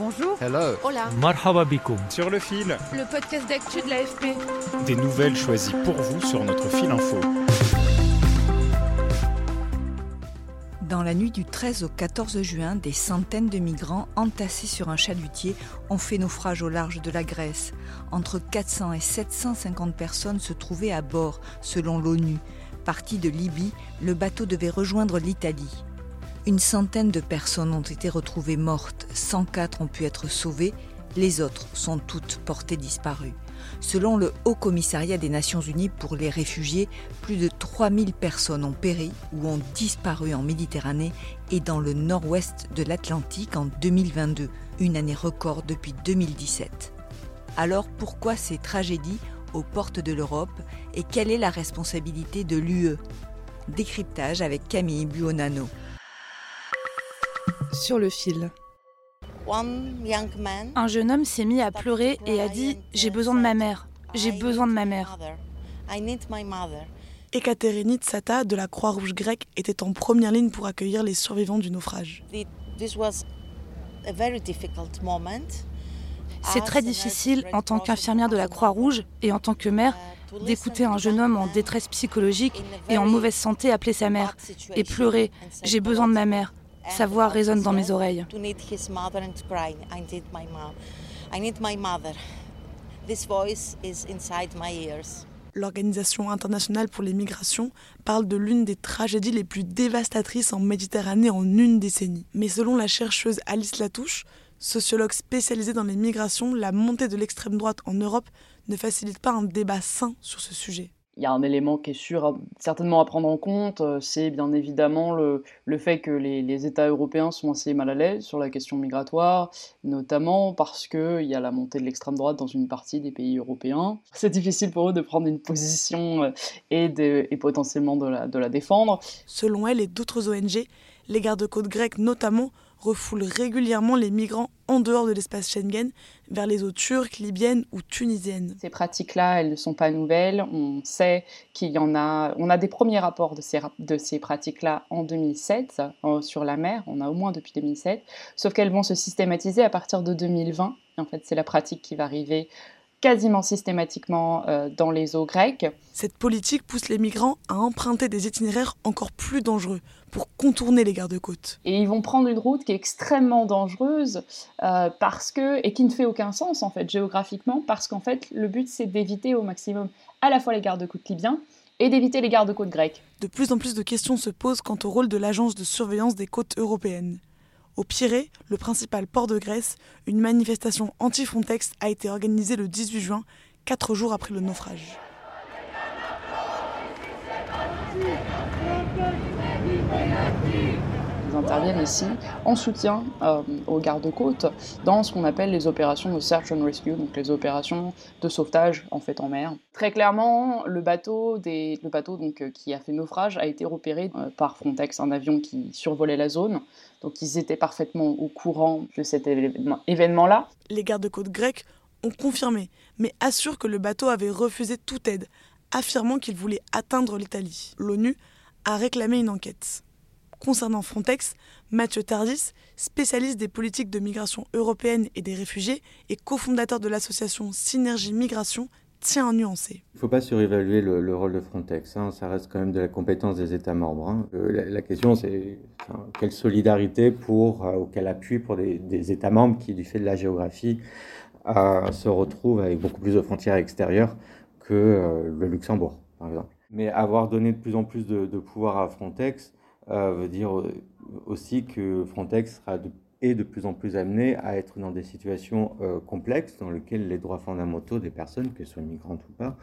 Bonjour. Hello. Hola. Marhaba bikoum. Sur le fil, Le podcast d'actu de l'AFP. des nouvelles choisies pour vous sur notre fil info. Dans la nuit du 13 au 14 juin, des centaines de migrants entassés sur un chalutier ont fait naufrage au large de la Grèce. Entre 400 et 750 personnes se trouvaient à bord, selon l'ONU. Parti de Libye, le bateau devait rejoindre l'Italie. Une centaine de personnes ont été retrouvées mortes, 104 ont pu être sauvées, les autres sont toutes portées disparues. Selon le Haut Commissariat des Nations Unies pour les réfugiés, plus de 3000 personnes ont péri ou ont disparu en Méditerranée et dans le nord-ouest de l'Atlantique en 2022, une année record depuis 2017. Alors pourquoi ces tragédies aux portes de l'Europe et quelle est la responsabilité de l'UE Décryptage avec Camille Buonanno. Sur le fil. Un jeune homme s'est mis à pleurer et a dit J'ai besoin de ma mère. J'ai besoin de ma mère. Ekaterini Tsata de la Croix-Rouge grecque était en première ligne pour accueillir les survivants du naufrage. C'est très difficile en tant qu'infirmière de la Croix-Rouge et en tant que mère d'écouter un jeune homme en détresse psychologique et en mauvaise santé appeler sa mère et pleurer J'ai besoin de ma mère. Sa voix résonne dans mes oreilles. L'Organisation internationale pour les migrations parle de l'une des tragédies les plus dévastatrices en Méditerranée en une décennie. Mais selon la chercheuse Alice Latouche, sociologue spécialisée dans les migrations, la montée de l'extrême droite en Europe ne facilite pas un débat sain sur ce sujet. Il y a un élément qui est sûr, certainement à prendre en compte, euh, c'est bien évidemment le, fait que les, États européens sont assez mal à l'aise sur la question migratoire, notamment parce qu'il y a la montée de l'extrême droite dans une partie des pays européens. C'est difficile pour eux de prendre une position euh, et, potentiellement de la défendre. Selon elle et d'autres ONG, les gardes-côtes grecs notamment refoulent régulièrement les migrants en dehors de l'espace Schengen vers les eaux turques, libyennes ou tunisiennes. Ces pratiques-là, elles ne sont pas nouvelles. On sait qu'il y en a. On a des premiers rapports de ces, de ces pratiques-là en 2007 euh, sur la mer. On a au moins depuis 2007. Sauf qu'elles vont se systématiser à partir de 2020. En fait, c'est la pratique qui va arriver quasiment systématiquement euh, dans les eaux grecques. Cette politique pousse les migrants à emprunter des itinéraires encore plus dangereux pour contourner les gardes-côtes. Et ils vont prendre une route qui est extrêmement dangereuse euh, parce que et qui ne fait aucun sens en fait géographiquement parce qu'en fait le but c'est d'éviter au maximum à la fois les gardes-côtes libyens et d'éviter les gardes-côtes grecs. De plus en plus de questions se posent quant au rôle de l'agence de surveillance des côtes européennes. Au Pirée, le principal port de Grèce, une manifestation anti-Frontex a été organisée le 18 juin, quatre jours après le naufrage. Ils interviennent ici en soutien euh, aux gardes-côtes dans ce qu'on appelle les opérations de search and rescue, donc les opérations de sauvetage en fait en mer. Très clairement, le bateau, le bateau donc, euh, qui a fait naufrage a été repéré euh, par Frontex, un avion qui survolait la zone. Donc ils étaient parfaitement au courant de cet événement-là. Les gardes-côtes grecs ont confirmé, mais assurent que le bateau avait refusé toute aide, affirmant qu'il voulait atteindre l'Italie. L'ONU a réclamé une enquête. Concernant Frontex, Mathieu Tardis, spécialiste des politiques de migration européenne et des réfugiés et cofondateur de l'association Synergie Migration, tient à nuancer. Il ne faut pas surévaluer le, le, rôle de Frontex, hein. ça reste quand même de la compétence des États membres. Hein. Euh, la, question c'est quelle solidarité pour, euh, ou quel appui pour des, États membres qui, du fait de la géographie, euh, se retrouvent avec beaucoup plus de frontières extérieures que le Luxembourg, par exemple. Mais avoir donné de plus en plus de, pouvoir à Frontex, veut dire aussi que Frontex est de plus en plus amené à être dans des situations euh, complexes dans lesquelles les droits fondamentaux des personnes, qu'elles soient migrantes ou pas,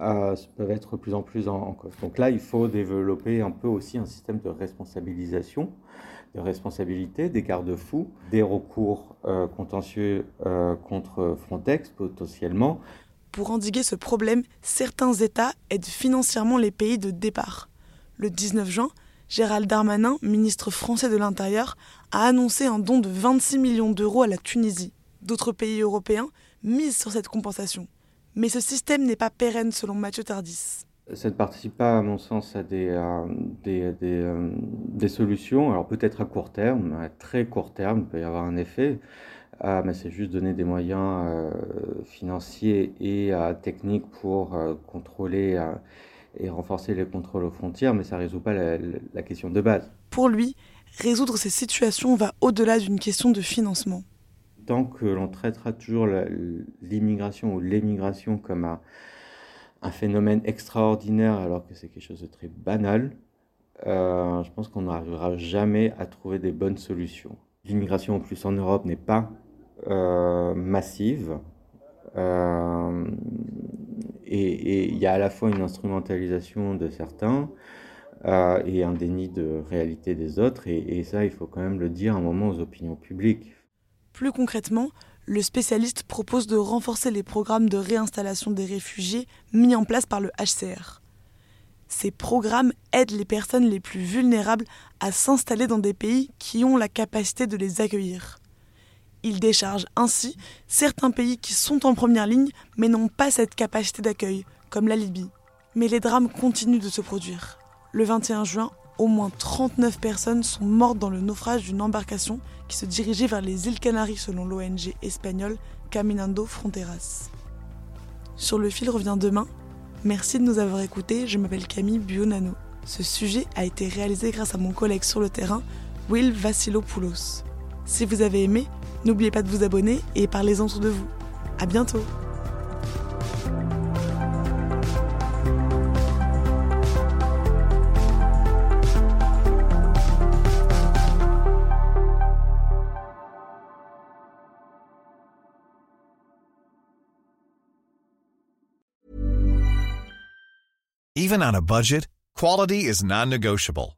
euh, peuvent être de plus en plus en, cause. Donc là, il faut développer un peu aussi un système de responsabilisation, de responsabilité, des garde-fous, des recours euh, contentieux contre Frontex potentiellement. Pour endiguer ce problème, certains États aident financièrement les pays de départ. Le 19 juin, Gérald Darmanin, ministre français de l'Intérieur, a annoncé un don de 26 millions d'euros à la Tunisie. D'autres pays européens misent sur cette compensation. Mais ce système n'est pas pérenne selon Mathieu Tardis. Ça ne participe pas, à mon sens, à des, euh, des, solutions. Alors peut-être à court terme, à très court terme, il peut y avoir un effet. Euh, mais c'est juste donner des moyens euh, financiers et techniques pour contrôler et renforcer les contrôles aux frontières, mais ça ne résout pas la, question de base. Pour lui, résoudre ces situations va au-delà d'une question de financement. Tant que l'on traitera toujours l'immigration ou l'émigration comme un, un, phénomène extraordinaire alors que c'est quelque chose de très banal, euh, je pense qu'on n'arrivera jamais à trouver des bonnes solutions. L'immigration en plus en Europe n'est pas euh, massive. Euh, et il y a à la fois une instrumentalisation de certains euh, et un déni de réalité des autres. Et, ça, il faut quand même le dire un moment aux opinions publiques. Plus concrètement, le spécialiste propose de renforcer les programmes de réinstallation des réfugiés mis en place par le HCR. Ces programmes aident les personnes les plus vulnérables à s'installer dans des pays qui ont la capacité de les accueillir. Il décharge ainsi certains pays qui sont en première ligne mais n'ont pas cette capacité d'accueil, comme la Libye. Mais les drames continuent de se produire. Le 21 juin, au moins 39 personnes sont mortes dans le naufrage d'une embarcation qui se dirigeait vers les îles Canaries selon l'ONG espagnole Caminando Fronteras. Sur le fil revient demain. Merci de nous avoir écoutés, je m'appelle Camille Buonano. Ce sujet a été réalisé grâce à mon collègue sur le terrain, Will Vassilopoulos. Si vous avez aimé, N'oubliez pas de vous abonner et parlez-en autour de vous. À bientôt! Even on a budget, quality is non-negotiable.